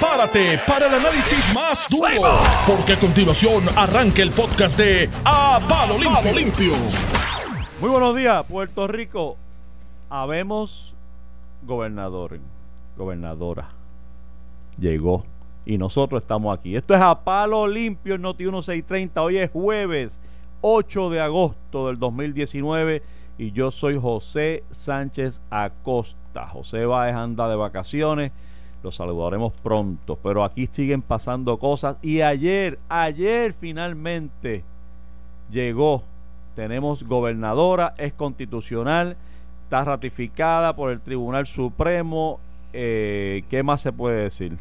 prepárate para el análisis más duro, porque a continuación arranca el podcast de A Palo Limpio. Limpio. Muy buenos días, Puerto Rico. Habemos gobernador, gobernadora. Llegó. Y nosotros estamos aquí. Esto es a palo limpio en Noti 1630. Hoy es jueves 8 de agosto del 2019 y yo soy José Sánchez Acosta. José Báez anda de vacaciones. Lo saludaremos pronto. Pero aquí siguen pasando cosas. Y ayer, ayer finalmente llegó tenemos gobernadora, es constitucional, está ratificada por el Tribunal Supremo. Eh, ¿Qué más se puede decir?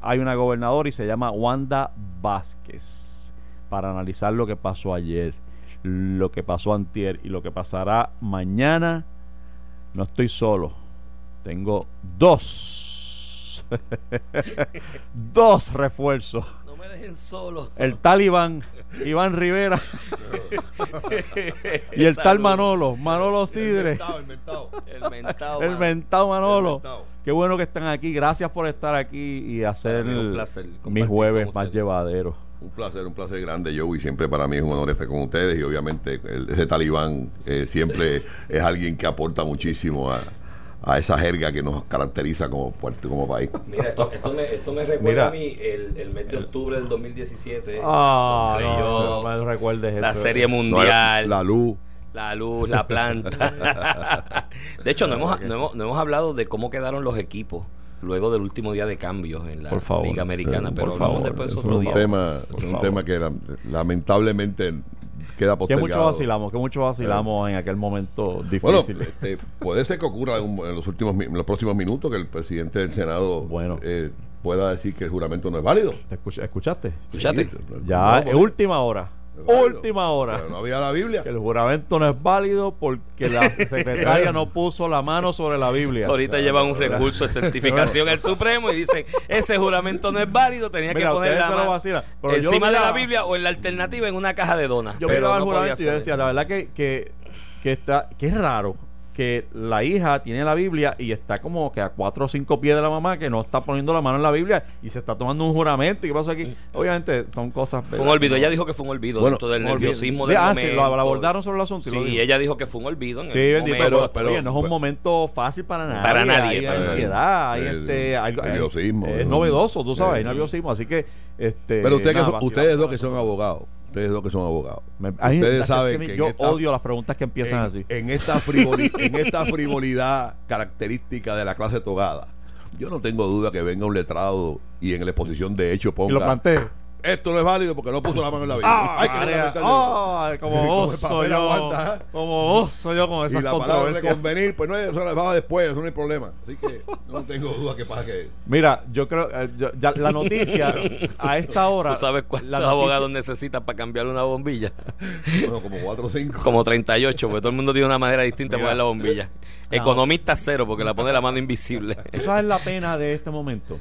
Hay una gobernadora y se llama Wanda Vázquez para analizar lo que pasó ayer, lo que pasó antier y lo que pasará mañana. No estoy solo, tengo dos, dos refuerzos solo. El tal Iván, Iván Rivera. y el tal Manolo, Manolo Sidre. El mentado, el mentado. El mentado, Manolo. Qué bueno que están aquí. Gracias por estar aquí y hacer mis jueves más llevaderos. Un placer, un placer grande, Joe, y siempre para mí es un honor estar con ustedes y obviamente ese talibán eh, siempre es alguien que aporta muchísimo a, a esa jerga que nos caracteriza como, como país. Mira, esto, esto, me, esto me recuerda a mí el, el, mes de octubre del 2017. Ah, no, no, recuerdes La Serie Mundial. la, luz. La luz, la planta. de hecho, no hemos, no, hemos, no hemos hablado de cómo quedaron los equipos luego del último día de cambios en la Liga Americana, pero favor, después otro día. Tema, es un tema que lamentablemente queda postergado. Que mucho vacilamos, que mucho vacilamos en aquel momento difícil. Bueno, este, puede ser que ocurra en, los últimos en los próximos minutos que el presidente del Senado bueno. Eh, pueda decir que el juramento no es válido. ¿Escuchaste? ¿Escuchaste? ya es última hora. Última hora. no había la Biblia. Que el juramento no es válido porque la secretaria no puso la mano sobre la Biblia. Ahorita llevan un recurso de certificación al Supremo y dicen, ese juramento no es válido, tenía que poner la mano encima de la Biblia o en la alternativa en una caja de donas. Yo pero no juramento y decía, la verdad que, que, que, está, que es raro que la hija tiene la Biblia y está como que a cuatro o cinco pies de la mamá que no está poniendo la mano en la Biblia y se está tomando un juramento. ¿Y qué pasa aquí? Mm. Obviamente son cosas. Fue un olvido. Ella dijo que fue un olvido bueno, dentro del nerviosismo del ah, momento. Sí, lo, abordaron sobre el asunto. Sí, ella dijo que fue un olvido. En sí, bendito, pero, pero, no es un momento fácil para nadie. Para nadie. Hay ansiedad, hay este. nerviosismo. Es novedoso, tú sabes, hay nerviosismo. Así que. este Pero ustedes, ustedes dos que son abogados Ustedes dos que son abogados. Ustedes saben que, yo odio las preguntas que empiezan así. En esta, en esta frivolidad característica de la clase togada, yo no tengo duda que venga un letrado y en la exposición de hecho ponga. Y lo plantee esto no es válido porque no puso la mano en la Biblia. Hay que oh, como oso yo. Aguanta, ¿eh? Como oso yo con esas Y la palabra de convenir, pues no es, eso va después, eso no hay problema. Así que no tengo duda que pasa que... Mira, yo creo, eh, ya, la noticia a esta hora... ¿Tú sabes cuántos abogados necesitas para cambiarle una bombilla? Bueno, como 4 o 5. Como 38, porque todo el mundo tiene una manera distinta de poner la bombilla. Economista cero, porque la pone la mano invisible. Esa es la pena de este momento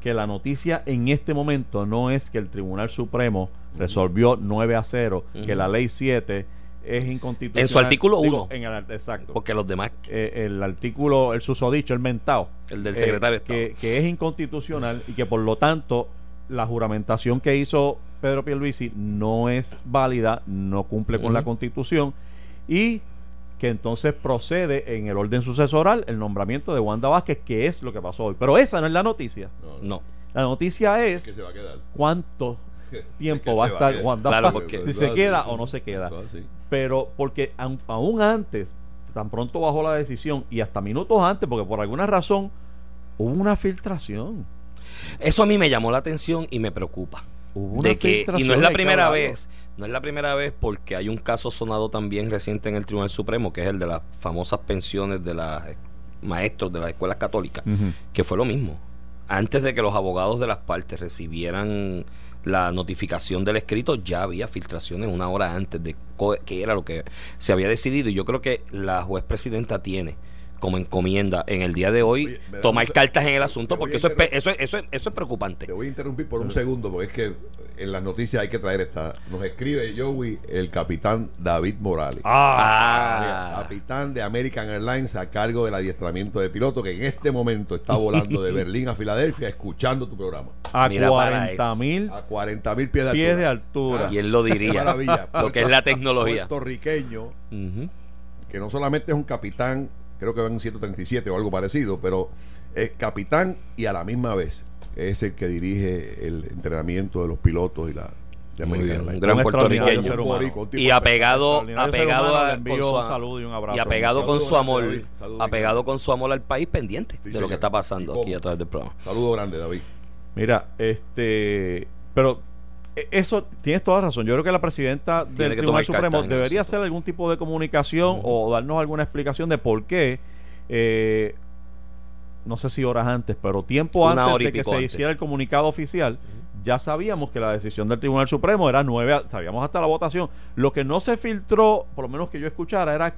que la noticia en este momento no es que el Tribunal Supremo resolvió 9 a 0, que la ley 7 es inconstitucional. En su artículo 1. exacto. Porque los demás. Eh, el artículo, el susodicho, el mentado. El del secretario eh, que, que, es inconstitucional y que por lo tanto la juramentación que hizo Pedro Pierluisi no es válida, no cumple con la constitución y que entonces procede en el orden sucesoral el nombramiento de Wanda Vázquez, que es lo que pasó hoy. Pero esa no es la noticia. No. La noticia es, cuánto tiempo va a estar Wanda Vázquez, si se queda o no se queda. Pero porque aún antes, tan pronto bajó la decisión y hasta minutos antes, porque por alguna razón hubo una filtración. Eso a mí me llamó la atención y me preocupa de que y no es la primera vez no es la primera vez porque hay un caso sonado también reciente en el Tribunal Supremo que es el de las famosas pensiones de los maestros de las escuelas católicas que fue lo mismo. Antes de que los abogados de las partes recibieran la notificación del escrito ya había filtraciones una hora antes de que era lo que se había decidido. Y yo creo que la juez presidenta tiene como encomienda en el día de hoy tomar cartas en el asunto porque eso es, eso, eso, eso es preocupante. Te voy a interrumpir por un segundo porque es que en las noticias hay que traer esta. Nos escribe Joey, el capitán David Morales. Ah. ah. Capitán de American Airlines a cargo del adiestramiento de piloto que en este momento está volando de Berlín a Filadelfia escuchando tu programa. A 40 mil a 40 mil pies de altura. y él lo diría. Lo que es la tecnología. Puertorriqueño, que no solamente es un capitán creo que van en 137 o algo parecido, pero es capitán y a la misma vez es el que dirige el entrenamiento de los pilotos y la de un gran puertorriqueño. y apegado apegado a, con su, y, apegado con su amor apegado con su amor al país pendiente de lo que está pasando aquí a través del programa. saludo grande David. Mira este pero eso tienes toda razón. Yo creo que la presidenta del Tribunal Supremo debería hacer algún tipo de comunicación o darnos alguna explicación de por qué. Eh, no sé si horas antes, pero tiempo antes de que se hiciera el comunicado oficial, ya sabíamos que la decisión del Tribunal Supremo era nueve, sabíamos hasta la votación. Lo que no se filtró, por lo menos que yo escuchara, era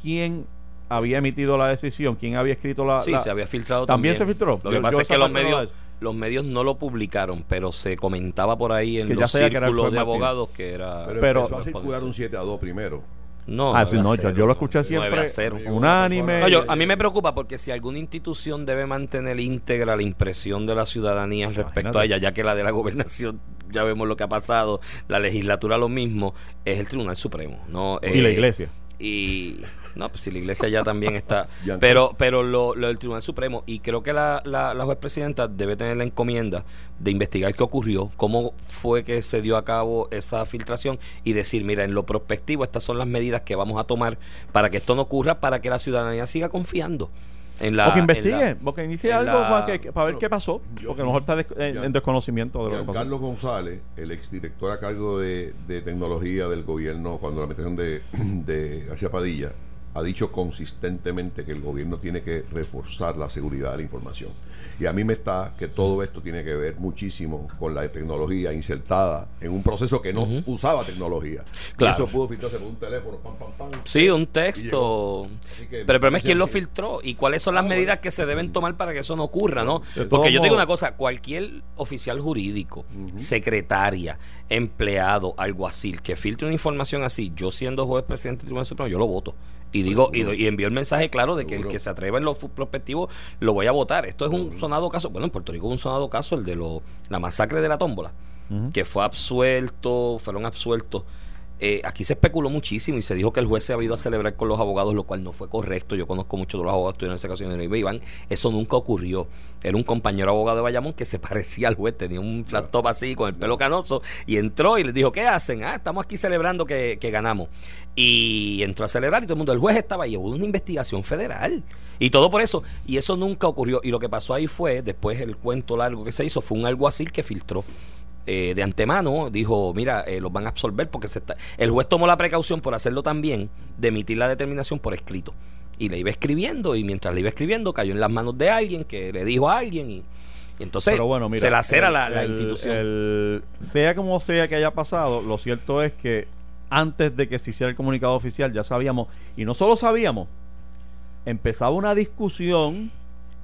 quién había emitido la decisión, quién había escrito la. Sí, se había filtrado también. También se filtró. Lo que pasa es que los medios los medios no lo publicaron, pero se comentaba por ahí en los círculos de abogados que era. Pero, empezó a circular un 7 a 2 primero. No, ah, no yo, lo escuché siempre unánime. a mí me preocupa porque si alguna institución debe mantener íntegra la impresión de la ciudadanía respecto a ella, ya que la de la gobernación ya vemos lo que ha pasado, la legislatura lo mismo, es el Tribunal Supremo. no Y la eh, iglesia. Y no, pues si la iglesia ya también está. pero pero lo, lo, del Tribunal Supremo, y creo que la, la, juez presidenta debe tener la encomienda de investigar qué ocurrió, cómo fue que se dio a cabo esa filtración y decir, mira, en lo prospectivo, estas son las medidas que vamos a tomar para que esto no ocurra, para que la ciudadanía siga confiando. En la, o que investigue, porque inicie algo para, ver qué pasó, porque a lo mejor está en desconocimiento de lo que pasó. Carlos González, el exdirector a cargo de, de tecnología del gobierno cuando la metieron de, de García Padilla, ha dicho consistentemente que el gobierno tiene que reforzar la seguridad de la información. Y a mí me está que todo esto tiene que ver muchísimo con la tecnología insertada en un proceso que no usaba tecnología. Claro. eso pudo filtrarse por un teléfono, pam, pam, pam. Sí, un texto. Pero el problema es quién lo filtró y cuáles son las ah, medidas que se deben tomar para que eso no ocurra, ¿no? Porque yo digo una cosa, cualquier oficial jurídico, secretaria, empleado, alguacil, que filtre una información así, yo siendo juez presidente del Tribunal Supremo, yo lo voto. Y digo, y, y envió el mensaje claro de que el que se atreva en los prospectivos lo voy a votar. Esto es un sonado caso, bueno, en Puerto Rico un sonado caso, el de lo, la masacre de la tómbola, que fue absuelto, fueron absueltos eh, aquí se especuló muchísimo y se dijo que el juez se había ido a celebrar con los abogados, lo cual no fue correcto. Yo conozco muchos de los abogados que en esa ocasión en Iván. Eso nunca ocurrió. Era un compañero abogado de Bayamón que se parecía al juez, tenía un flat top así con el pelo canoso y entró y les dijo: ¿Qué hacen? Ah, estamos aquí celebrando que, ganamos. Y entró a celebrar y todo el mundo, el juez estaba ahí. Hubo una investigación federal y todo por eso. Y eso nunca ocurrió. Y lo que pasó ahí fue, después el cuento largo que se hizo, fue un alguacil que filtró eh, de antemano dijo, mira, eh, los van a absolver porque se está... el juez tomó la precaución por hacerlo también de emitir la determinación por escrito. Y le iba escribiendo y mientras le iba escribiendo cayó en las manos de alguien que le dijo a alguien y, entonces se la cera la, institución. sea como sea que haya pasado, lo cierto es que antes de que se hiciera el comunicado oficial ya sabíamos, y no solo sabíamos, empezaba una discusión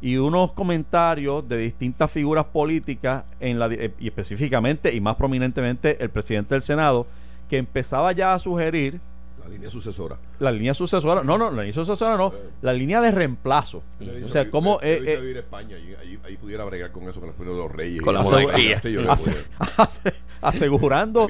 y unos comentarios de distintas figuras políticas en la, eh, y específicamente y más prominentemente el presidente del Senado que empezaba ya a sugerir la línea sucesora. La línea sucesora. No, no, la línea sucesora no. La línea de reemplazo. O sea, ¿cómo. Eh, eh, vivir España y ahí, pudiera bregar con eso, con de los reyes. Con la monarquía. asegurando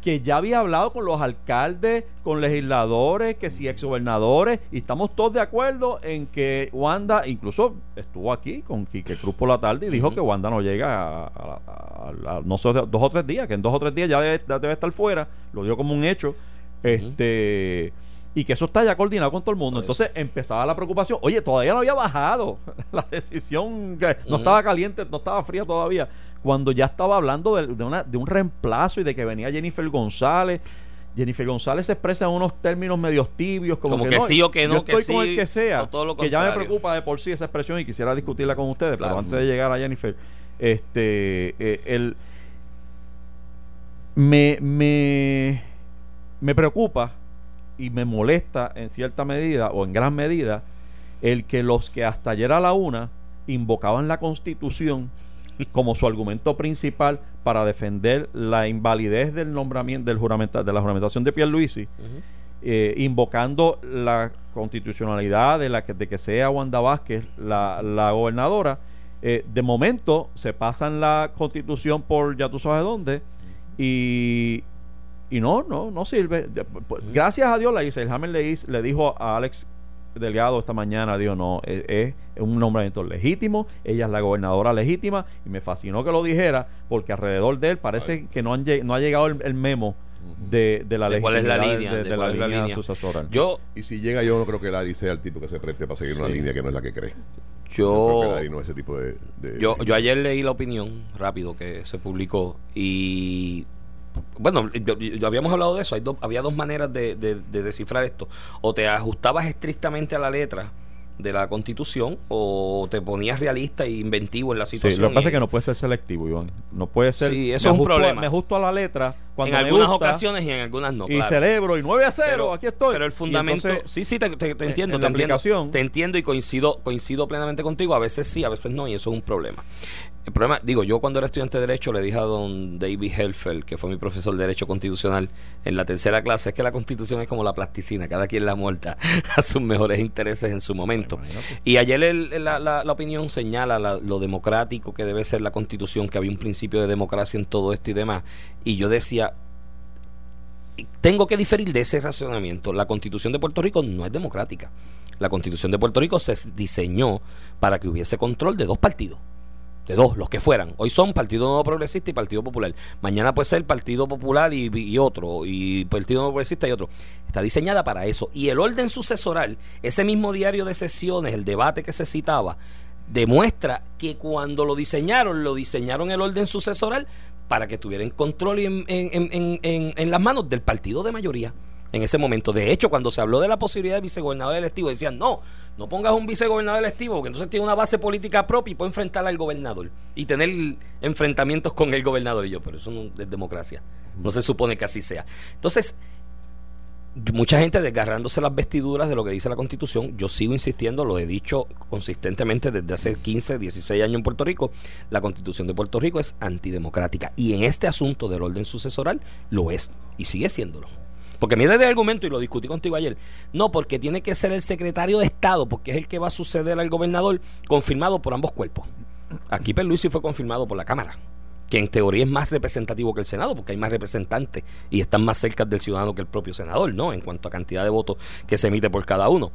que ya había hablado con los alcaldes, con legisladores, que si exgobernadores, y estamos todos de acuerdo en que Wanda, incluso estuvo aquí con Quique Cruz por la tarde y dijo que Wanda no llega a, no sé, dos o tres días, que en dos o tres días ya debe, debe estar fuera. Lo dio como un hecho. Este. Y que eso está ya coordinado con todo el mundo. Entonces empezaba la preocupación. Oye, todavía no había bajado la decisión. Que no estaba caliente, no estaba fría todavía. Cuando ya estaba hablando de, una, de un reemplazo y de que venía Jennifer González. Jennifer González se expresa en unos términos medios tibios, como, que, sí o que no, que estoy con el que sea, que ya me preocupa de por sí esa expresión y quisiera discutirla con ustedes, pero antes de llegar a Jennifer, este, eh, el, me, me, me preocupa y me molesta en cierta medida o en gran medida el que los que hasta ayer a la una invocaban la constitución como su argumento principal para defender la invalidez del nombramiento del juramento de la juramentación de Pierluisi, eh, invocando la constitucionalidad de la que, de que sea Wanda Vázquez la, la gobernadora, eh, de momento se pasan la constitución por ya tú sabes dónde y, y no, no, no sirve. Gracias a Dios, la Isabel Hammer le, le dijo a Alex Delgado esta mañana, dijo, no, es, es, un nombramiento legítimo, ella es la gobernadora legítima, y me fascinó que lo dijera, porque alrededor de él parece que no, han, no ha llegado el, memo de, de, la ¿De cuál es la línea de, la, línea, sucesoral. Yo, y si llega, yo no creo que Larry sea el tipo que se preste para seguir una línea que no es la que cree. Yo, yo, yo ayer leí la opinión rápido que se publicó y bueno, yo, habíamos hablado de eso, Hay había dos maneras de, de, descifrar esto. O te ajustabas estrictamente a la letra de la constitución o te ponías realista e inventivo en la situación. Sí, lo que pasa es que no puede ser selectivo, Iván. No puede ser. Sí, eso es un problema. me ajusto a la letra. Cuando en algunas ocasiones y en algunas no. Y celebro y 9 a 0, aquí estoy. Pero el fundamento. sí, sí, te, entiendo. te, entiendo te entiendo y coincido, coincido plenamente contigo. A veces sí, a veces no, y eso es un problema. El problema, digo, yo cuando era estudiante de Derecho le dije a don David Helfeld, que fue mi profesor de Derecho Constitucional, en la tercera clase, es que la Constitución es como la plasticina, cada quien la muerta a sus mejores intereses en su momento. Y ayer la, la, opinión señala lo democrático que debe ser la Constitución, que había un principio de democracia en todo esto y demás. Y yo decía, tengo que diferir de ese racionamiento. La Constitución de Puerto Rico no es democrática. La Constitución de Puerto Rico se diseñó para que hubiese control de dos partidos de dos, los que fueran. Hoy son Partido Nuevo Progresista y Partido Popular. Mañana puede ser Partido Popular y, otro, y Partido Nuevo Progresista y otro. Está diseñada para eso. Y el orden sucesoral, ese mismo diario de sesiones, el debate que se citaba, demuestra que cuando lo diseñaron, lo diseñaron el orden sucesoral para que tuvieran control en, en, en, en las manos del partido de mayoría en ese momento. De hecho, cuando se habló de la posibilidad de vicegobernador electivo, decían, no, no pongas un vicegobernador electivo, porque entonces tiene una base política propia y puede enfrentar al gobernador y tener enfrentamientos con el gobernador. Y yo, pero eso no es democracia. No se supone que así sea. Entonces, mucha gente desgarrándose las vestiduras de lo que dice la constitución. Yo sigo insistiendo, lo he dicho consistentemente desde hace 15, 16 años en Puerto Rico. La constitución de Puerto Rico es antidemocrática y en este asunto del orden sucesoral lo es y sigue siéndolo. Porque mira el argumento, y lo discutí contigo ayer, no, porque tiene que ser el secretario de Estado, porque es el que va a suceder al gobernador, confirmado por ambos cuerpos. Aquí Perluisi fue confirmado por la Cámara, que en teoría es más representativo que el Senado, porque hay más representantes y están más cerca del ciudadano que el propio senador, ¿no? En cuanto a cantidad de votos que se emite por cada uno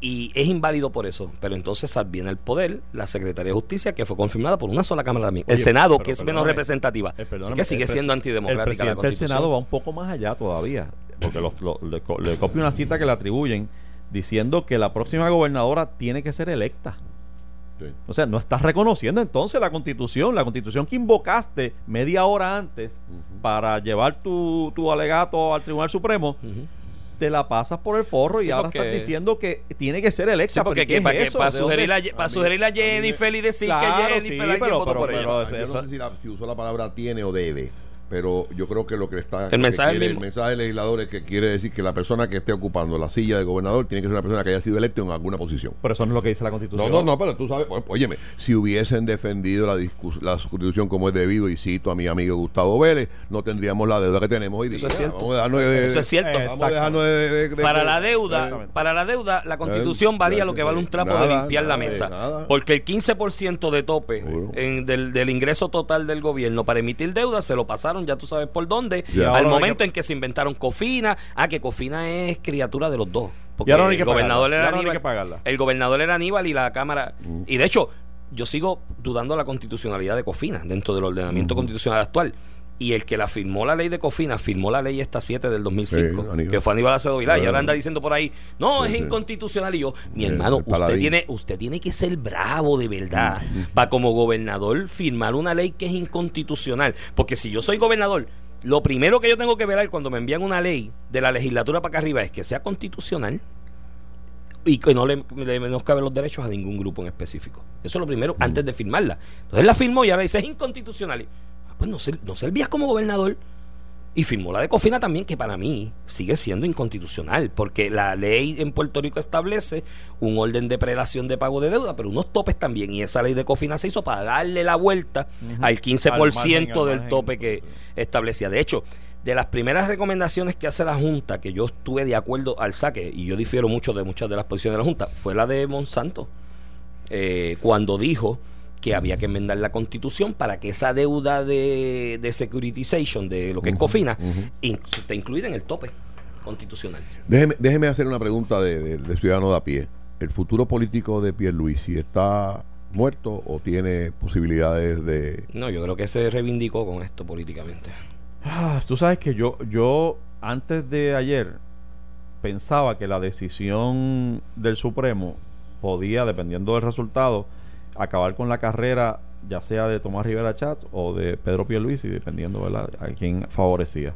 y es inválido por eso. Pero entonces adviene el poder la Secretaría de Justicia, que fue confirmada por una sola Cámara también. El Senado, que es menos representativa. Eh, Así que sigue siendo antidemocrática el la Senado va un poco más allá todavía, porque le, copio una cita que le atribuyen diciendo que la próxima gobernadora tiene que ser electa. O sea, no estás reconociendo entonces la constitución, la constitución que invocaste media hora antes para llevar tu, tu alegato al Tribunal Supremo te la pasas por el forro y ahora estás diciendo que tiene que ser electa. porque para, sugerir a, para sugerir a Jennifer y decir que Jennifer sí, pero, pero, pero, no sé si, si usó la palabra tiene o debe pero yo creo que lo que está el mensaje, el mensaje del legislador es que quiere decir que la persona que esté ocupando la silla de gobernador tiene que ser una persona que haya sido electa en alguna posición. Pero eso no es lo que dice la Constitución. No, no, no, pero tú sabes, óyeme, si hubiesen defendido la, la Constitución como es debido, y cito a mi amigo Gustavo Vélez, no tendríamos la deuda que tenemos hoy día. Eso es cierto. eso es cierto. para la deuda, para la deuda, la Constitución valía lo que vale un trapo de limpiar la mesa. Porque el 15% de tope en, del, del ingreso total del gobierno para emitir deuda se lo pasaron ya tú sabes por dónde, al momento en que se inventaron Cofina, ah, que Cofina es criatura de los dos. Porque el gobernador era Aníbal, el gobernador era Aníbal y la Cámara, mm. y de hecho, yo sigo dudando la constitucionalidad de Cofina dentro del ordenamiento constitucional actual. Y el que la firmó la ley de Cofina, firmó la ley esta 7 del 2005, que fue Aníbal Acedo Vilá, y ahora anda diciendo por ahí, no, es inconstitucional. Y yo, mi hermano, usted tiene, usted tiene que ser bravo de verdad para como gobernador firmar una ley que es inconstitucional. Porque si yo soy gobernador, lo primero que yo tengo que ver cuando me envían una ley de la legislatura para acá arriba es que sea constitucional y que no le, le menoscabe los derechos a ningún grupo en específico. Eso es lo primero, antes de firmarla. Entonces la firmó y ahora dice es inconstitucional pues no, no servías como gobernador. y firmó la de Cofina también, que para mí sigue siendo inconstitucional, porque la ley en Puerto Rico establece un orden de prelación de pago de deuda, pero unos topes también, y esa ley de Cofina se hizo para darle la vuelta al 15% del tope que establecía. De hecho, de las primeras recomendaciones que hace la Junta, que yo estuve de acuerdo al saque, y yo difiero mucho de muchas de las posiciones de la Junta, fue la de Monsanto, eh, cuando dijo que había que enmendar la constitución para que esa deuda de, de securitization, de lo que es COFINA, esté incluida en el tope constitucional. Déjeme, déjeme hacer una pregunta de, ciudadano de a pie. ¿El futuro político de Pierre Luis si está muerto o tiene posibilidades de...? No, yo creo que se reivindicó con esto políticamente. Ah, tú sabes que yo, yo antes de ayer pensaba que la decisión del Supremo podía, dependiendo del resultado, acabar con la carrera, ya sea de Tomás Rivera Chat o de Pedro Pierluisi, dependiendo ¿verdad? a quién favorecía.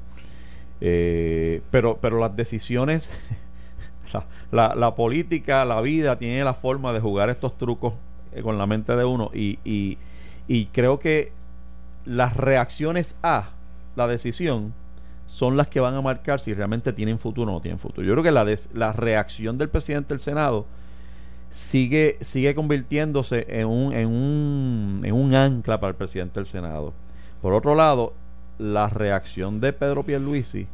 Eh, pero, pero las decisiones, la, la, política, la vida, tiene la forma de jugar estos trucos eh, con la mente de uno y, y, creo que las reacciones a la decisión son las que van a marcar si realmente tienen futuro o no tienen futuro. Yo creo que la, la reacción del presidente del Senado sigue, sigue convirtiéndose en un, en, un, en un ancla para el presidente del Senado. Por otro lado, la reacción de Pedro Pierluisi,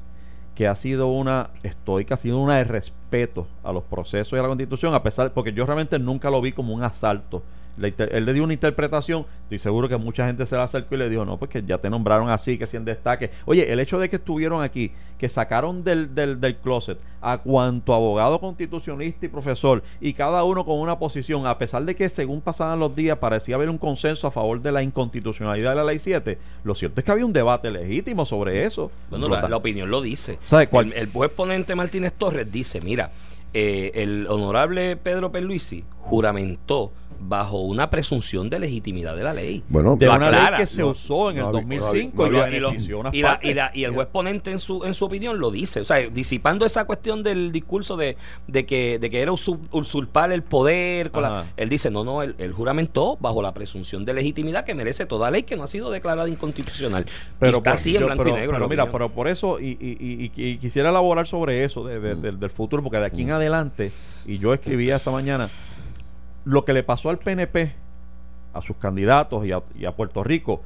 que ha sido una estoica, ha sido una de respeto a los procesos y a la constitución, a pesar, porque yo realmente nunca lo vi como un asalto él le dio una interpretación, estoy seguro que mucha gente se la acercó y le dijo, no, pues que ya te nombraron así, que si en destaque. Oye, el hecho de que estuvieron aquí, que sacaron del, del, del closet a cuanto abogado constitucionista y profesor, y cada uno con una posición, a pesar de que según pasaban los días parecía haber un consenso a favor de la inconstitucionalidad de la ley 7, lo cierto es que había un debate legítimo sobre eso. Bueno, la, opinión lo dice. El, el juez ponente Martínez Torres dice, mira, eh, el honorable Pedro Perluisi juramentó bajo una presunción de legitimidad de la ley. Bueno, de una ley que se usó en el 2005 y, y, el juez ponente en su en su opinión lo dice, o sea, disipando esa cuestión del discurso de, de que de que era usurpar el poder, él dice, "No, no, él, juramentó bajo la presunción de legitimidad que merece toda ley que no ha sido declarada inconstitucional." Pero está así en blanco y negro. Pero mira, pero por eso y, quisiera elaborar sobre eso mm. del, futuro porque de aquí en mm. adelante y yo escribía esta mañana lo que le pasó al PNP, a sus candidatos y a, Puerto Rico,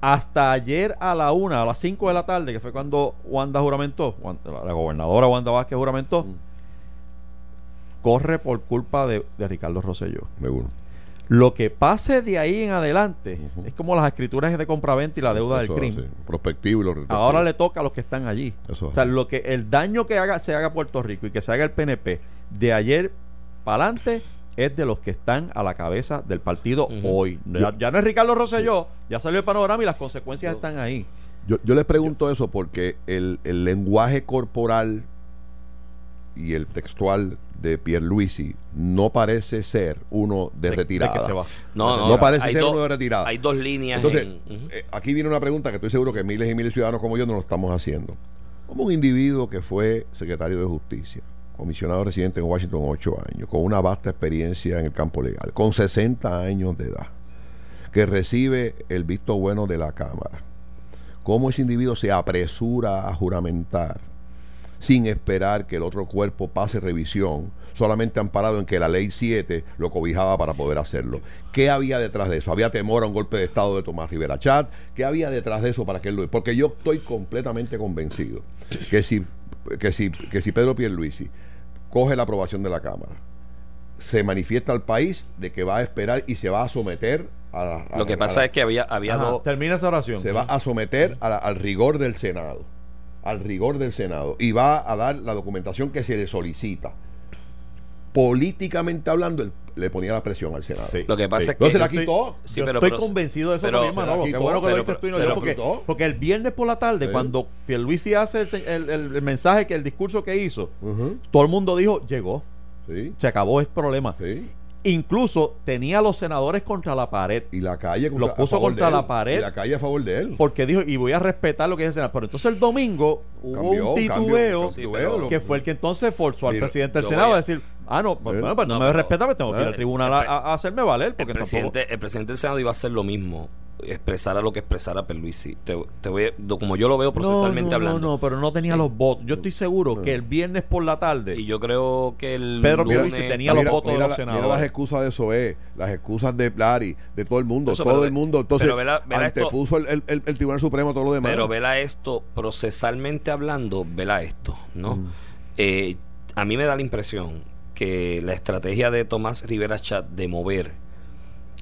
hasta ayer a la una, a las 5 de la tarde, que fue cuando Wanda juramentó, la gobernadora Wanda Vázquez juramentó, mm. corre por culpa de, Ricardo Rosselló. Lo que pase de ahí en adelante es como las escrituras de compraventa y la deuda del crimen. Prospectivo y Ahora le toca a los que están allí. o sea, lo que el daño que haga se haga Puerto Rico y que se haga el PNP de ayer para adelante es de los que están a la cabeza del partido hoy. Ya, no es Ricardo Rosselló, ya salió el panorama y las consecuencias están ahí. Yo, yo les pregunto eso porque el, lenguaje corporal y el textual de Pierluisi no parece ser uno de, retirada. No, no, no parece ser uno de retirada. Hay dos líneas. Entonces, eh, aquí viene una pregunta que estoy seguro que miles y miles de ciudadanos como yo no lo estamos haciendo. Como un individuo que fue secretario de justicia, comisionado residente en Washington ocho años, con una vasta experiencia en el campo legal, con 60 años de edad, que recibe el visto bueno de la Cámara. ¿Cómo ese individuo se apresura a juramentar sin esperar que el otro cuerpo pase revisión, solamente amparado en que la ley 7 lo cobijaba para poder hacerlo? ¿Qué había detrás de eso? ¿Había temor a un golpe de Estado de Tomás Rivera Chat? ¿Qué había detrás de eso para que él lo... Porque yo estoy completamente convencido que si, que si, que si Pedro Pierluisi coge la aprobación de la Cámara. Se manifiesta al país de que va a esperar y se va a someter a la, Lo que pasa es que había, había dos. Termina esa oración. Se va a someter al rigor del Senado. Al rigor del Senado. Y va a dar la documentación que se le solicita. Políticamente hablando, le ponía la presión al Senado. Lo que pasa es que. No se la quitó. Sí, pero, estoy convencido de eso pero, también, Manolo. Qué bueno que lo dices tú y no yo. Porque, porque, el viernes por la tarde, cuando Pierluisi hace el, el, el, mensaje, que el discurso que hizo, todo el mundo dijo: llegó. Se acabó el problema. Incluso tenía a los senadores contra la pared. Y la calle Los puso contra la pared. Y la calle a favor de él. Porque dijo, y voy a respetar lo que dice el Senado. Pero entonces el domingo hubo un titubeo que fue el que entonces forzó al presidente del Senado a decir, ah, no, pues, pues no, me respeta, me tengo que ir al tribunal a, hacerme valer. Porque el, presidente, el presidente del Senado iba a hacer lo mismo expresara lo que expresara Perluisi. Te, te voy, como yo lo veo procesalmente hablando. No, no, pero no tenía los votos. Yo estoy seguro que el viernes por la tarde. Y yo creo que el. Pedro lunes, tenía los votos de los senadores. Mira las excusas de SOE, las excusas de Plari, de todo el mundo. todo el mundo. Entonces, pero antepuso el, el, el, Tribunal Supremo todo lo demás. Pero vela esto, procesalmente hablando, vela esto, ¿no? Mm. Eh, a mí me da la impresión que la estrategia de Tomás Rivera Chat de mover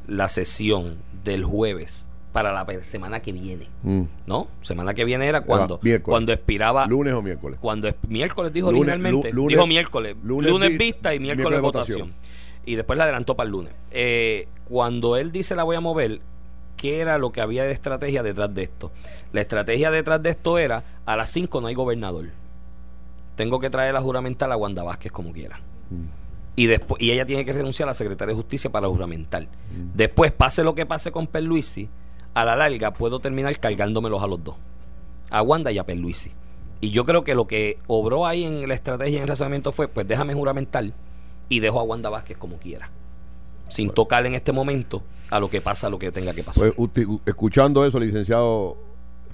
la sesión del jueves para la semana que viene. Mm. ¿No? Semana que viene era cuando, cuando expiraba. ¿Lunes o miércoles? Cuando miércoles dijo originalmente. dijo miércoles. Lunes, vista y miércoles, votación. Y después la adelantó para el lunes. Eh, cuando él dice la voy a mover, ¿qué era lo que había de estrategia detrás de esto? La estrategia detrás de esto era: a las 5 no hay gobernador. Tengo que traer la juramental a Wanda Vázquez como quiera. Y después y ella tiene que renunciar a la secretaria de justicia para juramental. Mm. Después, pase lo que pase con Perluisi, a la larga puedo terminar cargándomelos a los dos, a Wanda y a Perluisi. Y yo creo que lo que obró ahí en la estrategia y en el razonamiento fue, pues déjame juramental y dejo a Wanda Vázquez como quiera, sin tocar en este momento a lo que pasa, lo que tenga que pasar. Pues, escuchando eso, licenciado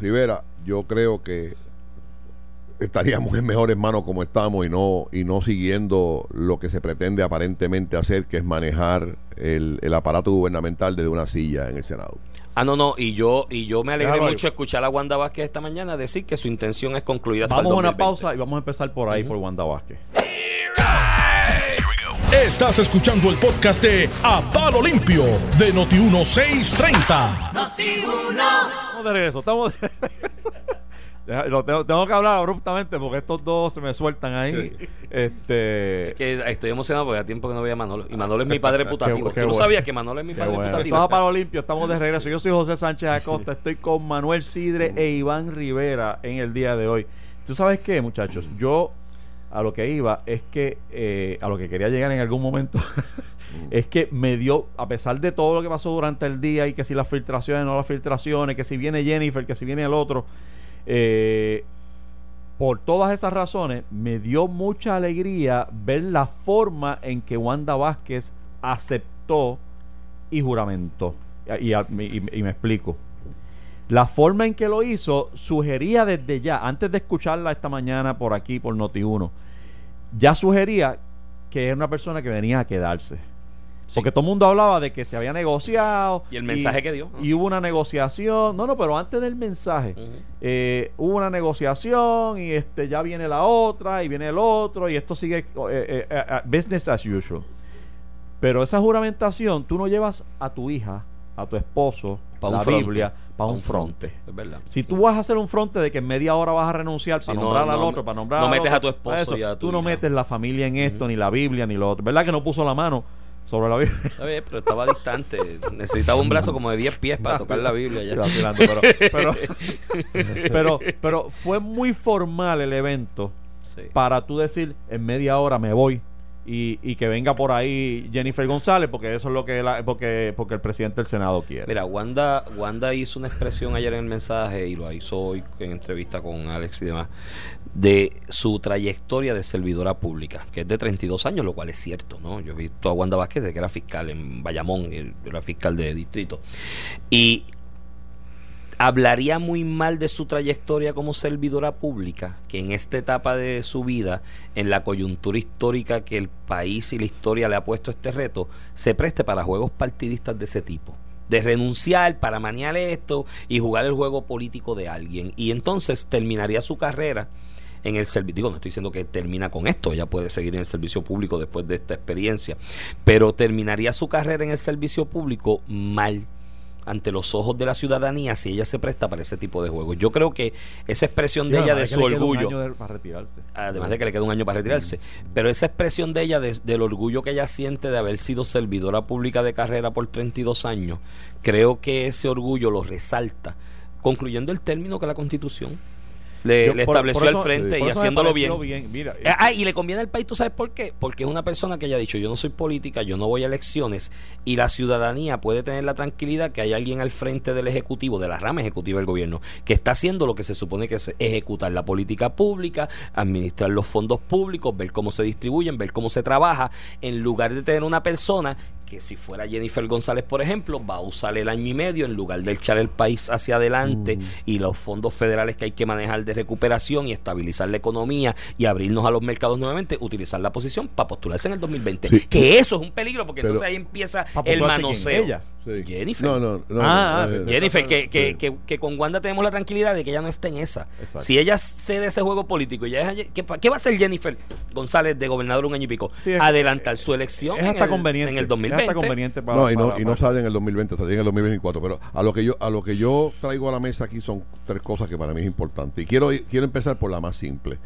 Rivera, yo creo que estaríamos en mejores manos como estamos y no y no siguiendo lo que se pretende aparentemente hacer, que es manejar el, aparato gubernamental desde una silla en el Senado. Ah, no, no, y yo y yo me alegré mucho escuchar a Wanda Vázquez esta mañana decir que su intención es concluir hasta Vamos a una pausa y vamos a empezar por ahí, por Wanda Vázquez. Estás escuchando el podcast de A Palo Limpio de Noti1630. Noti1. Estamos de regreso, estamos de lo tengo, que hablar abruptamente porque estos dos se me sueltan ahí. Este... que estoy emocionado porque hace tiempo que no veía a Manolo. Y Manolo es mi padre putativo. ¿Tú no sabías que Manolo es mi padre putativo? Estamos para Olimpio, estamos de regreso. Yo soy José Sánchez Acosta. Estoy con Manuel Sidre e Iván Rivera en el día de hoy. ¿Tú sabes qué, muchachos? Yo a lo que iba es que, eh, a lo que quería llegar en algún momento, es que me dio, a pesar de todo lo que pasó durante el día y que si las filtraciones, no las filtraciones, que si viene Jennifer, que si viene el otro, eh, por todas esas razones, me dio mucha alegría ver la forma en que Wanda Vázquez aceptó y juramentó. Y, me explico. La forma en que lo hizo sugería desde ya, antes de escucharla esta mañana por aquí, por Noti1, ya sugería que era una persona que venía a quedarse porque todo el mundo hablaba de que se había negociado. Y el mensaje que dio. Y hubo una negociación. No, no, pero antes del mensaje, eh, hubo una negociación y este ya viene la otra y viene el otro y esto sigue eh, eh, business as usual. Pero esa juramentación, tú no llevas a tu hija, a tu esposo, para la Biblia, para un, fronte. Es verdad. Si tú vas a hacer un fronte de que en media hora vas a renunciar para nombrar al otro, para nombrar No metes a tu esposo y a tu Tú no metes la familia en esto, ni la Biblia, ni lo otro. ¿Verdad que no puso la mano? Sobre la Biblia. Está bien, pero estaba distante. Necesitaba un brazo como de 10 pies para tocar la Biblia. Ya. Pero, pero, pero, fue muy formal el evento para tú decir en media hora me voy y, y, que venga por ahí Jennifer González porque eso es lo que porque porque el presidente del Senado quiere. Mira, Wanda Wanda hizo una expresión ayer en el mensaje y lo hizo hoy en entrevista con Alex y demás de su trayectoria de servidora pública, que es de 32 años, lo cual es cierto, ¿no? Yo he visto a Wanda Vázquez desde que era fiscal en Bayamón, era fiscal de distrito. Y hablaría muy mal de su trayectoria como servidora pública, que en esta etapa de su vida, en la coyuntura histórica que el país y la historia le ha puesto este reto, se preste para juegos partidistas de ese tipo de renunciar para manejar esto y jugar el juego político de alguien. Y entonces terminaría su carrera en el servicio. Digo, no estoy diciendo que termina con esto, ella puede seguir en el servicio público después de esta experiencia, pero terminaría su carrera en el servicio público mal ante los ojos de la ciudadanía si ella se presta para ese tipo de juegos. Yo creo que esa expresión de ella de su orgullo, además de que le queda un año para retirarse, pero esa expresión de ella del orgullo que ella siente de haber sido servidora pública de carrera por 32 años, creo que ese orgullo lo resalta, concluyendo el término que la Constitución le, estableció al frente y haciéndolo bien. Eh, ah, y le conviene al país, ¿tú sabes por qué? Porque es una persona que ya ha dicho, yo no soy política, yo no voy a elecciones, y la ciudadanía puede tener la tranquilidad que hay alguien al frente del Ejecutivo, de la rama ejecutiva del gobierno, que está haciendo lo que se supone que es ejecutar la política pública, administrar los fondos públicos, ver cómo se distribuyen, ver cómo se trabaja, en lugar de tener una persona que si fuera Jennifer González, por ejemplo, va a usar el año y medio en lugar de echar el país hacia adelante mm. y los fondos federales que hay que manejar de recuperación y estabilizar la economía y abrirnos a los mercados nuevamente, utilizar la posición para postularse en el 2020. Que eso es un peligro porque entonces ahí empieza el manoseo. Ella. Jennifer. No, no, no. Ah, eh, Jennifer, que, que, que, que, con Wanda tenemos la tranquilidad de que ella no está en esa. Si ella cede ese juego político, ya ¿qué, ¿qué, va a hacer Jennifer González de gobernador un año y pico? Adelantar su elección en, el, conveniente, en el 2020. Conveniente para, no, y no, y no sale en el 2020, sale en el 2024. Pero a lo que yo a lo que yo traigo a la mesa aquí son tres cosas que para mí es importante. Y quiero, quiero empezar por la más simple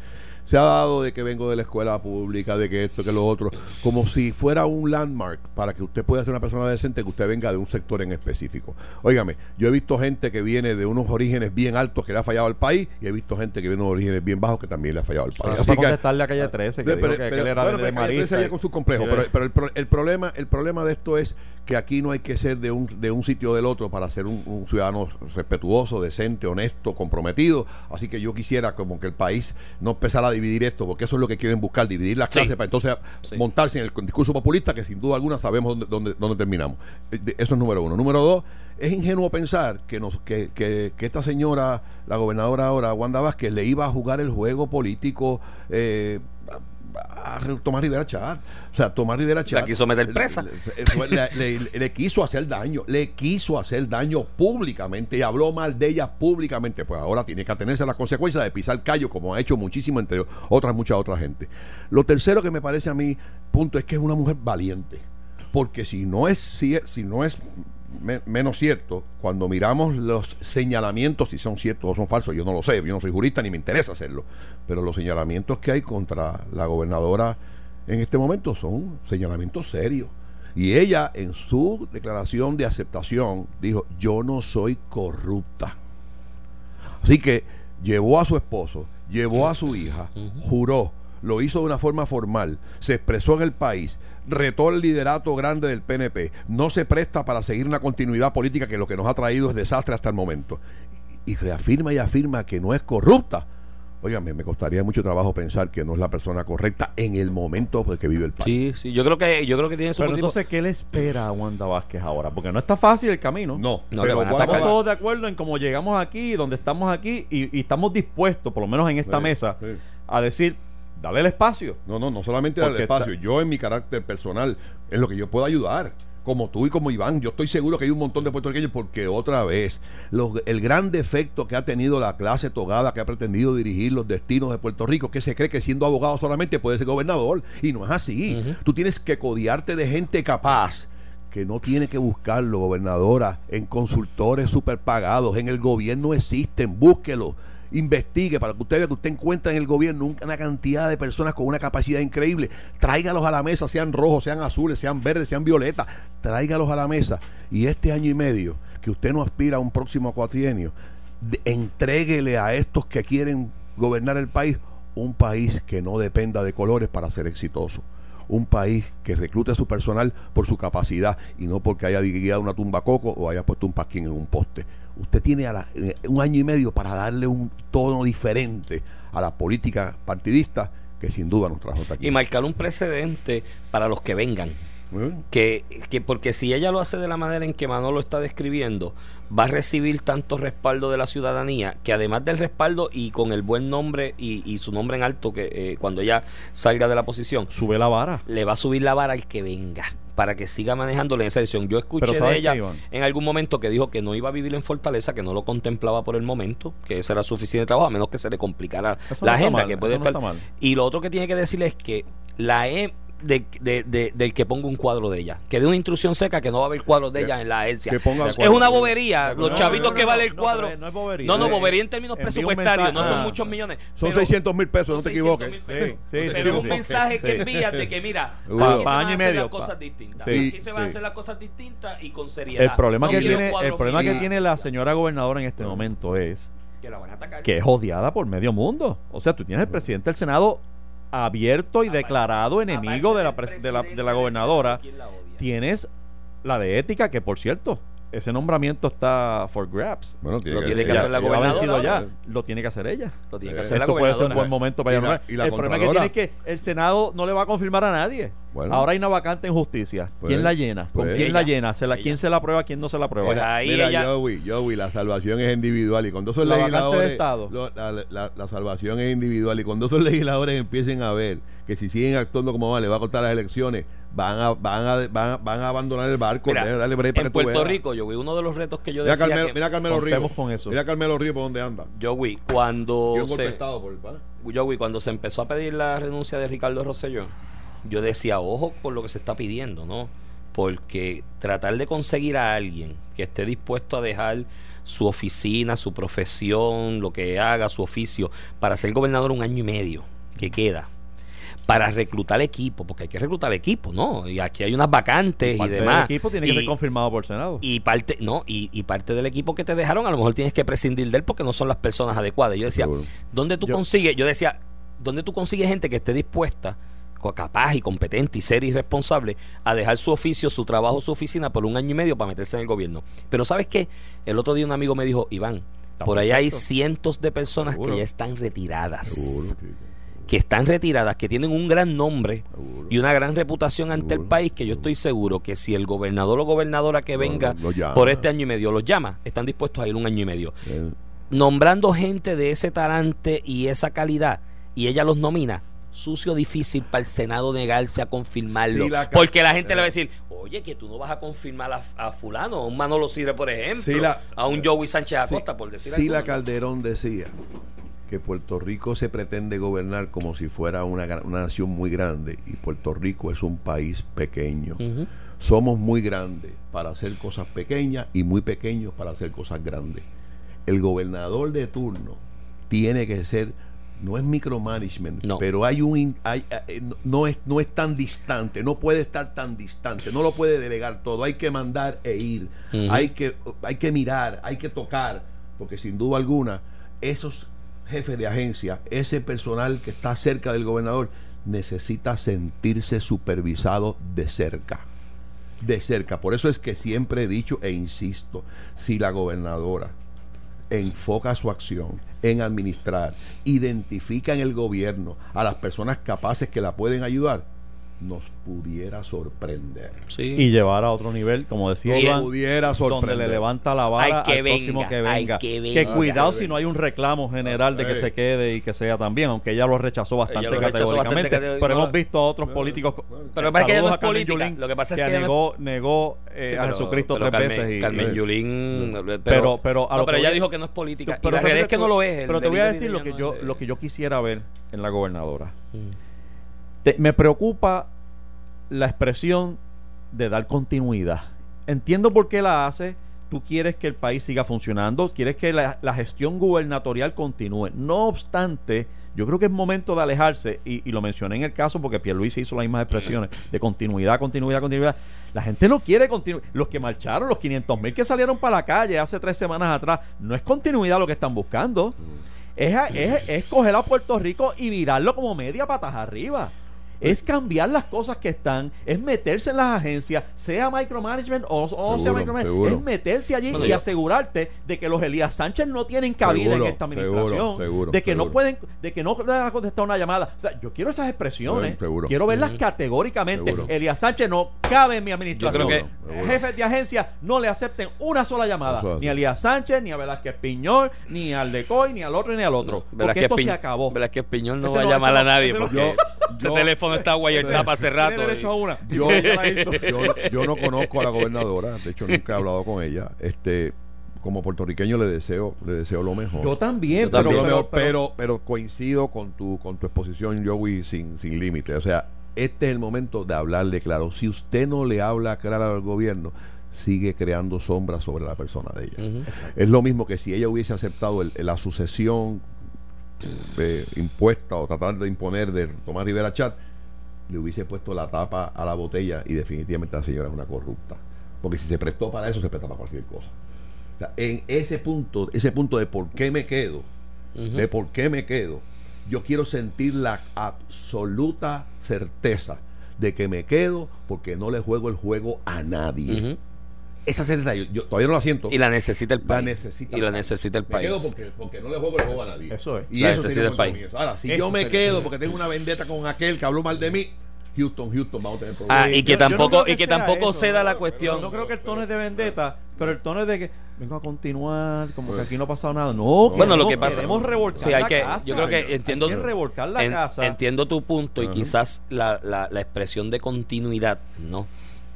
se ha dado de que vengo de la escuela pública, de que esto, que lo otro, como si fuera un landmark para que usted pueda ser una persona decente, que usted venga de un sector en específico. Óigame, yo he visto gente que viene de unos orígenes bien altos que le ha fallado al país y he visto gente que viene de unos orígenes bien bajos que también le ha fallado al país. Así que contestarle a calle 13, que, pero, que, él era bueno, de, de con su complejo, pero, el, el, problema, el problema de esto es que aquí no hay que ser de un, de un sitio o del otro para ser un, ciudadano respetuoso, decente, honesto, comprometido. Así que yo quisiera como que el país no empezara a dividir esto, porque eso es lo que quieren buscar, dividir las clases para entonces montarse en el discurso populista, que sin duda alguna sabemos dónde, dónde, terminamos. Eh, eso es número uno. Número dos, es ingenuo pensar que, nos, que, que, que, esta señora, la gobernadora ahora, Wanda Vázquez, le iba a jugar el juego político. Eh, a Tomás Rivera Chat. O sea, Tomás Rivera Chat. La quiso meter presa. Le, quiso hacer daño, le quiso hacer daño públicamente y habló mal de ella públicamente. Pues ahora tiene que atenerse a las consecuencias de pisar callo, como ha hecho muchísimo, entre otras, mucha otra gente. Lo tercero que me parece a mí, punto, es que es una mujer valiente. Porque si no es, si no es menos cierto cuando miramos los señalamientos, si son ciertos o son falsos, yo no lo sé, yo no soy jurista ni me interesa hacerlo, pero los señalamientos que hay contra la gobernadora en este momento son señalamientos serios. Y ella en su declaración de aceptación dijo, yo no soy corrupta. Así que llevó a su esposo, llevó a su hija, juró, lo hizo de una forma formal, se expresó en el país, retó el liderato grande del PNP, no se presta para seguir una continuidad política que lo que nos ha traído es desastre hasta el momento. Y reafirma y afirma que no es corrupta. Óigame, me costaría mucho trabajo pensar que no es la persona correcta en el momento que vive el país. Sí, sí, yo creo que, yo creo que tiene su Pero entonces, ¿qué le espera a Wanda Vázquez ahora? Porque no está fácil el camino. No, no pero estamos todos de acuerdo en cómo llegamos aquí, donde estamos aquí, y, estamos dispuestos, por lo menos en esta mesa, a decir, dale el espacio. No, no, no solamente darle el espacio. Yo en mi carácter personal, en lo que yo puedo ayudar, como tú y como Iván, yo estoy seguro que hay un montón de puertorriqueños porque otra vez, el gran defecto que ha tenido la clase togada que ha pretendido dirigir los destinos de Puerto Rico, que se cree que siendo abogado solamente puede ser gobernador, y no es así. Tú tienes que codiarte de gente capaz que no tiene que buscarlo, gobernadora, en consultores superpagados, en el gobierno existen, búsquelo investigue para que usted vea que usted encuentra en el gobierno una cantidad de personas con una capacidad increíble. Tráigalos a la mesa, sean rojos, sean azules, sean verdes, sean violetas. Tráigalos a la mesa. Y este año y medio, que usted no aspira a un próximo cuatrienio, entréguele a estos que quieren gobernar el país un país que no dependa de colores para ser exitoso un país que reclute a su personal por su capacidad y no porque haya guiado una tumba coco o haya puesto un pasquín en un poste. Usted tiene eh, un año y medio para darle un tono diferente a la política partidista que sin duda nos trajo hasta aquí. Y marcar un precedente para los que vengan. Que, que, porque si ella lo hace de la manera en que Manolo está describiendo, va a recibir tanto respaldo de la ciudadanía que además del respaldo y con el buen nombre y, su nombre en alto, que eh, cuando ella salga de la posición, sube la vara. Le va a subir la vara al que venga para que siga manejándole esa decisión. Yo escuché de ella en algún momento que dijo que no iba a vivir en Fortaleza, que no lo contemplaba por el momento, que esa era su oficina de trabajo, a menos que se le complicara la agenda, que puede estar. y lo otro que tiene que decirle es que la e de, de, del que ponga un cuadro de ella. Que dé una instrucción seca que no va a haber cuadros de ella en la agencia. Es una bobería. Los chavitos que vale el cuadro. No, no, bobería. en términos presupuestarios. No son muchos millones. Son 600 mil pesos, no te equivoques. pero es un mensaje que envía de que, mira, aquí se van a hacer las cosas distintas. Aquí se van a hacer las cosas distintas y con seriedad. El problema, que tiene, el problema que tiene la señora gobernadora en este momento es que es odiada por medio mundo. O sea, tú tienes el presidente del Senado abierto y declarado enemigo de la, de la, de la gobernadora. Tienes la de ética, que por cierto, ese nombramiento está for grabs. Bueno, lo tiene que, hacer la gobernadora. Ya. Lo tiene que hacer ella. Lo tiene que hacer Esto puede ser un buen momento para ella. el problema que tiene es que el Senado no le va a confirmar a nadie. Ahora hay una vacante en justicia. ¿Quién pues, la llena? ¿Con pues, quién la llena? ¿Se la, ¿Quién se la prueba? ¿Quién no se la prueba? Pues ahí Mira, ella... Joey, Joey, la salvación es individual y cuando son legisladores la, la, salvación es individual y cuando esos legisladores empiecen a ver que si siguen actuando como va, le va a cortar las elecciones, van a, van a, van a, abandonar el barco. en Puerto Rico, yo vi uno de los retos que yo mira decía. Carmelo, mira Carmelo Ríos. Con eso. Mira Carmelo Ríos por dónde anda. Yo vi cuando. Se, yo vi cuando se empezó a pedir la renuncia de Ricardo Rosselló, yo decía, ojo con lo que se está pidiendo, ¿no? Porque tratar de conseguir a alguien que esté dispuesto a dejar su oficina, su profesión, lo que haga, su oficio, para ser gobernador un año y medio que queda para reclutar equipo, porque hay que reclutar equipo, ¿no? Y aquí hay unas vacantes y, demás. El equipo tiene que ser confirmado por Senado. Y parte, no, y, parte del equipo que te dejaron, a lo mejor tienes que prescindir de él porque no son las personas adecuadas. Yo decía, ¿dónde tú consigues? Yo decía, ¿dónde tú consigues gente que esté dispuesta, capaz y competente y ser irresponsable a dejar su oficio, su trabajo, su oficina por un año y medio para meterse en el gobierno? Pero ¿sabes qué? El otro día un amigo me dijo, Iván, por ahí hay cientos de personas que ya están retiradas. Que están retiradas, que tienen un gran nombre y una gran reputación ante el país, que yo estoy seguro que si el gobernador o gobernadora que venga por este año y medio los llama, están dispuestos a ir un año y medio. Nombrando gente de ese talante y esa calidad, y ella los nomina, sucio difícil para el Senado negarse a confirmarlo. porque la gente le va a decir, oye, que tú no vas a confirmar a, fulano, a un Manolo Sire, por ejemplo, a un Joey Sánchez Acosta, por decir Sí, la Calderón decía que Puerto Rico se pretende gobernar como si fuera una, nación muy grande y Puerto Rico es un país pequeño. Somos muy grandes para hacer cosas pequeñas y muy pequeños para hacer cosas grandes. El gobernador de turno tiene que ser no es micromanagement, pero hay un hay, eh, no es no es tan distante, no puede estar tan distante, no lo puede delegar todo, hay que mandar e ir, hay que hay que mirar, hay que tocar, porque sin duda alguna esos jefe de agencia, ese personal que está cerca del gobernador, necesita sentirse supervisado de cerca. De cerca. Por eso es que siempre he dicho e insisto, si la gobernadora enfoca su acción en administrar, identifica en el gobierno a las personas capaces que la pueden ayudar, nos pudiera sorprender. Y llevar a otro nivel, como decía Iván, pudiera sorprender. donde le levanta la vara al próximo que venga. Que, cuidado si no hay un reclamo general de que se quede y que sea también, aunque ella lo rechazó bastante categóricamente. pero hemos visto a otros políticos. Pero que ella no es política. Lo que pasa es que, negó, negó eh, a Jesucristo tres veces. Y, Carmen Yulín. Pero, pero, pero ella dijo que no es política. Pero, la realidad es que no lo es. Pero te voy a decir lo que yo lo que yo quisiera ver en la gobernadora. Me preocupa la expresión de dar continuidad. Entiendo por qué la hace. Tú quieres que el país siga funcionando, quieres que la, gestión gubernatorial continúe. No obstante, yo creo que es momento de alejarse, y, lo mencioné en el caso porque Pierluisi hizo las mismas expresiones de continuidad, continuidad, continuidad. La gente no quiere continuidad. Los que marcharon, los 500 mil que salieron para la calle hace tres semanas atrás, no es continuidad lo que están buscando. Es, es, es coger a Puerto Rico y virarlo como media patas arriba es cambiar las cosas que están, es meterse en las agencias, sea micromanagement o, no sea micromanagement, es meterte allí y asegurarte de que los Elías Sánchez no tienen cabida en esta administración, de que no pueden, de que no le van a contestar una llamada. O sea, yo quiero esas expresiones, quiero verlas categóricamente. Elías Sánchez no cabe en mi administración. Jefes de agencia no le acepten una sola llamada, ni a Elías Sánchez, ni a Velázquez Piñol, ni al Decoy, ni al otro, ni al otro. porque esto se acabó. Velázquez Piñol no va a llamar a nadie porque ese teléfono está para hace rato. Yo, no conozco a la gobernadora, de hecho nunca he hablado con ella. Este, como puertorriqueño le deseo, le deseo lo mejor. Yo también, pero, pero, pero, coincido con tu, con tu exposición, Joey, sin, sin límite. O sea, este es el momento de hablarle claro. Si usted no le habla claro al gobierno, sigue creando sombras sobre la persona de ella. Es lo mismo que si ella hubiese aceptado la sucesión eh, impuesta o tratando de imponer de Tomás Rivera Chat, le hubiese puesto la tapa a la botella y definitivamente la señora es una corrupta. Porque si se prestó para eso, se presta para cualquier cosa. en ese punto, ese punto de por qué me quedo, de por qué me quedo, yo quiero sentir la absoluta certeza de que me quedo porque no le juego el juego a nadie. Esa certeza yo, todavía no la siento. Y la necesita el país. La necesita y la necesita el país. Me quedo porque, porque, no le juego el juego a nadie. Eso es. Y eso necesita el país. Ahora, si yo me quedo porque tengo una vendetta con aquel que habló mal de mí, Houston, Houston, vamos a tener problemas. Ah, y que tampoco, y que, tampoco ceda la cuestión. No, creo que el tono es de vendetta, pero el tono es de que vengo a continuar, como que aquí no ha pasado nada. No, bueno, lo que pasa queremos revolcar sí, hay la que, casa. Yo creo que entiendo, Hay que revolcar la en- casa. entiendo tu punto y quizás la, la, la expresión de continuidad, ¿no?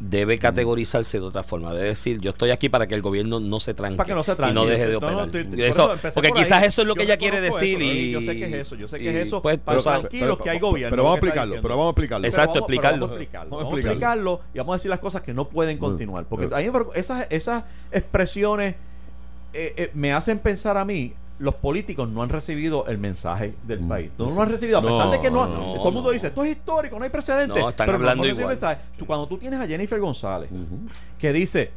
Debe categorizarse de otra forma. Debe decir, yo estoy aquí para que el gobierno no se tranque, Para que no se y tranque. no deje de No, no, operar. estoy- por Eso- eso empecé porque por ahí. quizás eso es lo que Yo ella quiere eso, decir. ¿no? y, yo sé que es eso, yo sé que y, es eso. pues, pero tú sabes. tranquilos que hay gobierno. Pero vamos a explicarlo, pero vamos a explicarlo. Exacto, Pero vamos- pero explicarlo. Vamos a explicarlo. Vamos a Vamos a explicarlo y vamos a decir las cosas que no pueden continuar. Porque Bueno. a mí me preocupa- esas, esas expresiones eh, eh, me hacen pensar a mí. Los políticos no han recibido el mensaje del país. No lo han recibido, a pesar No, de que no, no, todo el mundo dice esto es histórico, no hay precedentes. No, están pero hablando igual. mensaje. Tú, cuando tú tienes a Jennifer González, que dice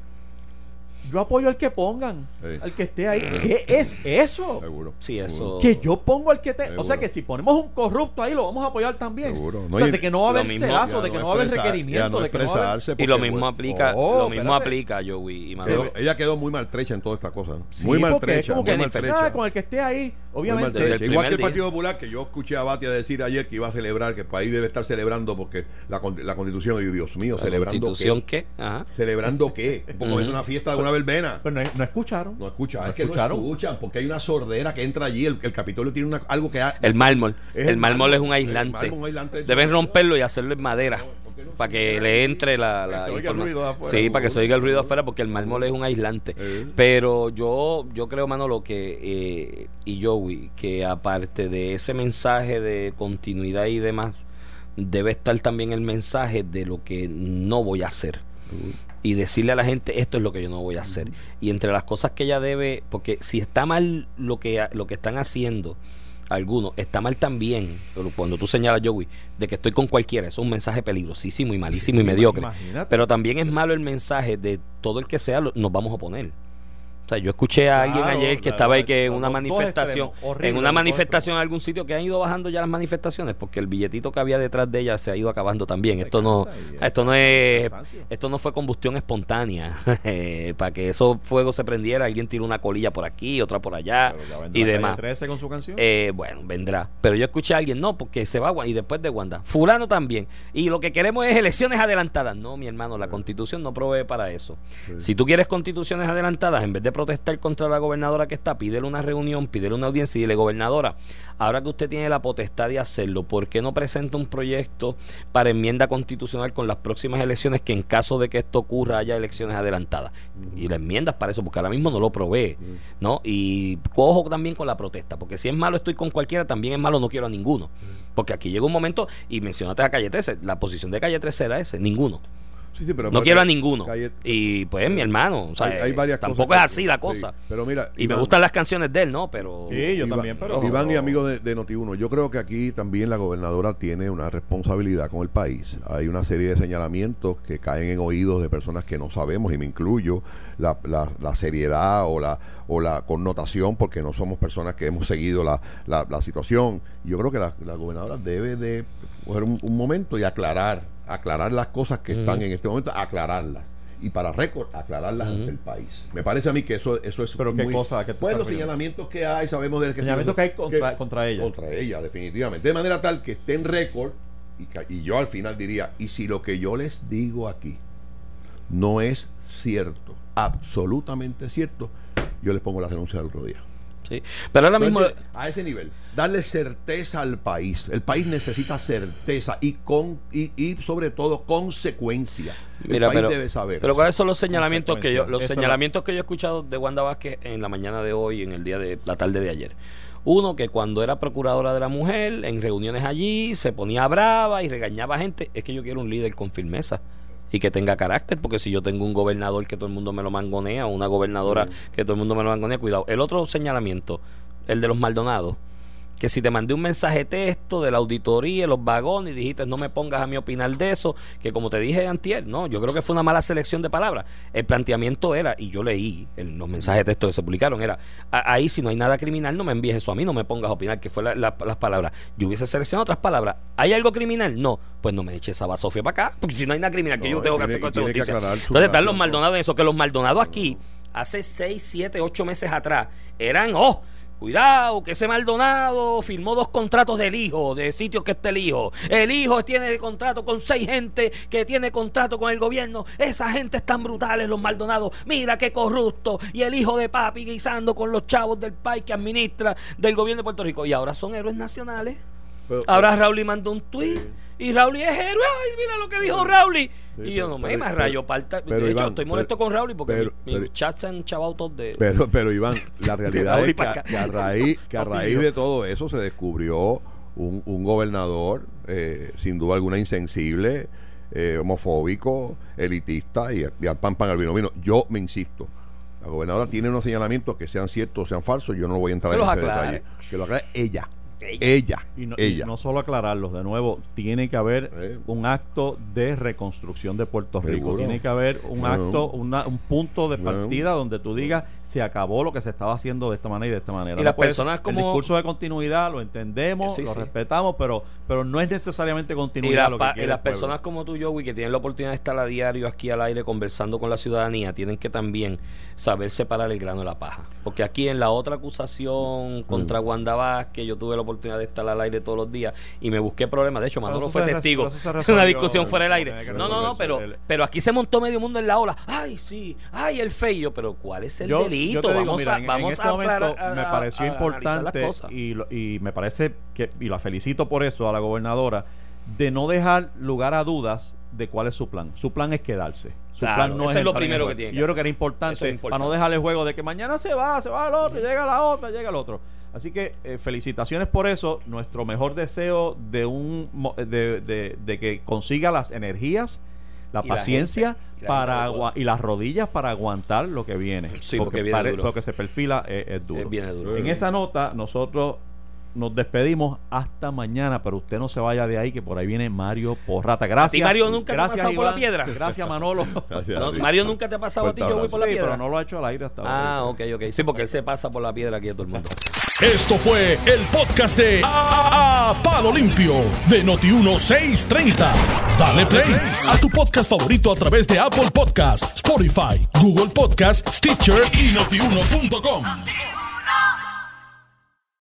yo apoyo al que pongan, Sí. al que esté ahí. ¿Qué es eso? Seguro. Sí, eso. Que yo pongo al que te. O Seguro. sea que si ponemos un corrupto ahí, lo vamos a apoyar también. Seguro. o sea, de que no va a haber sedazo, de que no no va a haber requerimiento, no de que no va a haber. expresarse y lo mismo aplica, Oh, lo mismo espérate. aplica Joey y quedó- ella quedó muy maltrecha en toda esta cosa. Sí, muy maltrecha. como Muy que maltrecha. con el que esté ahí, obviamente. Igual que el Partido Popular, que yo escuché a Batia decir ayer que iba a celebrar, que el país debe estar celebrando porque la, la constitución, y Dios mío, ¿La celebrando constitución qué. qué? Ajá. ¿Celebrando qué? Porque es una fiesta de una verbena. Pero no, no escucharon. No escuchan, ¿No es que escucharon? no escuchan, porque hay una sordera que entra allí. El, el Capitolio tiene una- algo que. ha- El mármol. Es el mármol es un el aislante. un aislante. Deben romperlo y hacerlo en madera. Para que le entre la, la el afuera. Sí, para que se oiga el ruido afuera, porque el mármol es un aislante. Eh. Pero yo, yo creo, Manolo, que eh, y Joey, que aparte de ese mensaje de continuidad y demás, debe estar también el mensaje de lo que no voy a hacer. Y decirle a la gente, esto es lo que yo no voy a hacer. Y entre las cosas que ella debe, porque si está mal lo que, lo que están haciendo, algunos, está mal también, cuando tú señalas, Joey, de que estoy con cualquiera, eso es un mensaje peligrosísimo y malísimo y mediocre. Imagínate. Pero también es malo el mensaje de todo el que sea, lo- nos vamos a oponer. O sea, yo escuché a alguien Claro, ayer que claro, estaba ahí que en una manifestación, extremos, horrible, en una manifestación en algún sitio que han ido bajando ya las manifestaciones porque el billetito que había detrás de ella se ha ido acabando también. Esto no, esto no es, esto no fue combustión espontánea. Eh, Para que esos fuegos se prendiera, alguien tiró una colilla por aquí, otra por allá y demás. 13 con su canción. Eh, bueno, vendrá. Pero yo escuché a alguien, no, porque se va y después de Wanda. Fulano también. Y lo que queremos es elecciones adelantadas. No, mi hermano, la constitución no provee para eso. Si tú quieres constituciones adelantadas, en vez de protestar contra la gobernadora que está, pídele una reunión, pídele una audiencia y dile, gobernadora, ahora que usted tiene la potestad de hacerlo, ¿por qué no presenta un proyecto para enmienda constitucional con las próximas elecciones que en caso de que esto ocurra haya elecciones adelantadas? Y la enmiendas para eso, porque ahora mismo no lo provee, ¿no? Y cojo también con la protesta, porque si es malo estoy con cualquiera, también es malo no quiero a ninguno. Porque aquí llega un momento, y mencionaste a Calle 13, la posición de Calle 13 era ese, ninguno. Sí, sí, pero No quiero a ninguno. Calle- y pues mi hermano, o sea, hay, hay varias tampoco cosas es así la sí, cosa. pero mira, y me gustan las canciones de él, ¿no? Pero Sí, yo Iván- también, pero. Iván y amigo de, de Noti1, yo creo que aquí también la gobernadora tiene una responsabilidad con el país. Hay una serie de señalamientos que caen en oídos de personas que no sabemos, y me incluyo, la, la- la seriedad o la, o la connotación, porque no somos personas que hemos seguido la, la- la situación. Yo creo que la, la gobernadora debe de coger un, un momento y aclarar, aclarar las cosas que están en este momento, aclararlas. Y para récord, aclararlas ante el país. Me parece a mí que eso, eso es ¿Pero qué muy- cosa? ¿A qué Pues los señalamientos que hay, sabemos de que Señalamientos que hay contra- contra ella. Contra ella, definitivamente. De manera tal que esté en récord, y, y yo al final diría, y si lo que yo les digo aquí no es cierto, absolutamente cierto, yo les pongo la renuncia del otro día. Sí. Pero ahora mismo Entonces, a ese nivel, darle certeza al país. El país necesita certeza y con y, y sobre todo consecuencia. El Mira, país pero, debe saber. pero eso. cuáles son los señalamientos que yo, los Eso señalamientos que yo he escuchado de Wanda Vázquez en la mañana de hoy, en el día de la tarde de ayer. Uno que cuando era procuradora de la mujer, en reuniones allí, se ponía brava y regañaba a gente. Es que yo quiero un líder con firmeza y que tenga carácter, porque si yo tengo un gobernador que todo el mundo me lo mangonea, o una gobernadora que todo el mundo me lo mangonea, cuidado. El otro señalamiento, el de los Maldonados, que si te mandé un mensaje texto de la auditoría, los vagones, y dijiste no me pongas a mí opinar de eso, que como te dije antier, no, yo creo que fue una mala selección de palabras. El planteamiento era, y yo leí en los mensajes de texto que se publicaron, era, "A- ahí si no hay nada criminal, no me envíes eso a mí, no me pongas a opinar, que fue la- la- las palabras. Yo hubiese seleccionado otras palabras. ¿Hay algo criminal? No, pues no me eches esa basofia para acá, porque si no hay nada criminal, que No, yo tengo que hacer con esta Entonces están los Maldonados en eso, que los Maldonados aquí, hace 6, 7, 8 meses atrás, eran, oh, Cuidado, que ese Maldonado firmó dos contratos del hijo, de sitios que está el hijo. El hijo tiene contrato con seis gente que tiene contrato con el gobierno. Esa gente es tan brutales, los Maldonados. Mira qué corrupto. Y el hijo de papi guisando con los chavos del país que administra del gobierno de Puerto Rico. Y ahora son héroes nacionales. ahora Raúl mandó un tuit. Y Raúl es héroe. Ay, mira lo que dijo Raúl. y yo no me, me rayo parta. De hecho, estoy molesto con Raúl porque mis chats se han chavado todos de. Pero, pero Iván, la realidad es que, a, raíz, que a raíz de todo eso se descubrió un, un gobernador, eh, sin duda alguna insensible, eh, homofóbico, elitista y, al pan pan al vino vino. Yo me insisto. La gobernadora tiene unos señalamientos que sean ciertos o sean falsos, yo no voy a entrar en ese detalle. Que lo aclare ella. Ella. Y no, ella. no solo aclararlos, de nuevo, tiene que haber un acto de reconstrucción de Puerto Rico. Tiene que haber un acto, un punto de partida donde tú digas, se acabó lo que se estaba haciendo de esta manera y de esta manera. Y las personas como... El discurso de continuidad lo entendemos, lo respetamos, pero, pero no es necesariamente continuidad. Y, las personas como tú, Joey, que tienen la oportunidad de estar a diario aquí al aire conversando con la ciudadanía, tienen que también saber separar el grano de la paja. Porque aquí en la otra acusación contra mm. Wanda que yo tuve la oportunidad de estar al aire todos los días y me busqué problemas. De hecho, Manolo fue testigo de una discusión fuera del aire. No, no, no, pero, pero aquí se montó medio mundo en la ola. Ay, sí, ay, el feyo, pero ¿cuál es el delito? vamos a, vamos este a, me pareció importante y, y me parece que, y la felicito por eso a la gobernadora, de no dejar lugar a dudas de cuál es su plan. Su plan es quedarse. Su plan no es, lo primero que tiene. Yo creo que era importante, para no dejar el juego de que mañana se va, se va al otro, llega la otra, llega el otro. Así que eh, felicitaciones por eso. Nuestro mejor deseo de un de, de, que consiga las energías, la paciencia para y las rodillas para aguantar lo que viene. porque, lo que se perfila es, duro. En esa nota nosotros nos despedimos hasta mañana, pero usted no se vaya de ahí, que por ahí viene Mario Porrata. Gracias. ¿Y Mario nunca te ha pasado por la piedra? Gracias, Manolo. Mario nunca te ha pasado a ti, yo voy por la piedra. pero no lo ha hecho al aire hasta ahora. Ah, ok, ok. Sí, porque él se pasa por la piedra aquí a todo el mundo. Esto fue el podcast de a, Palo Limpio de Noti1630. Dale play a tu podcast favorito a través de Apple Podcasts, Spotify, Google Podcasts, Stitcher y notiuno.com.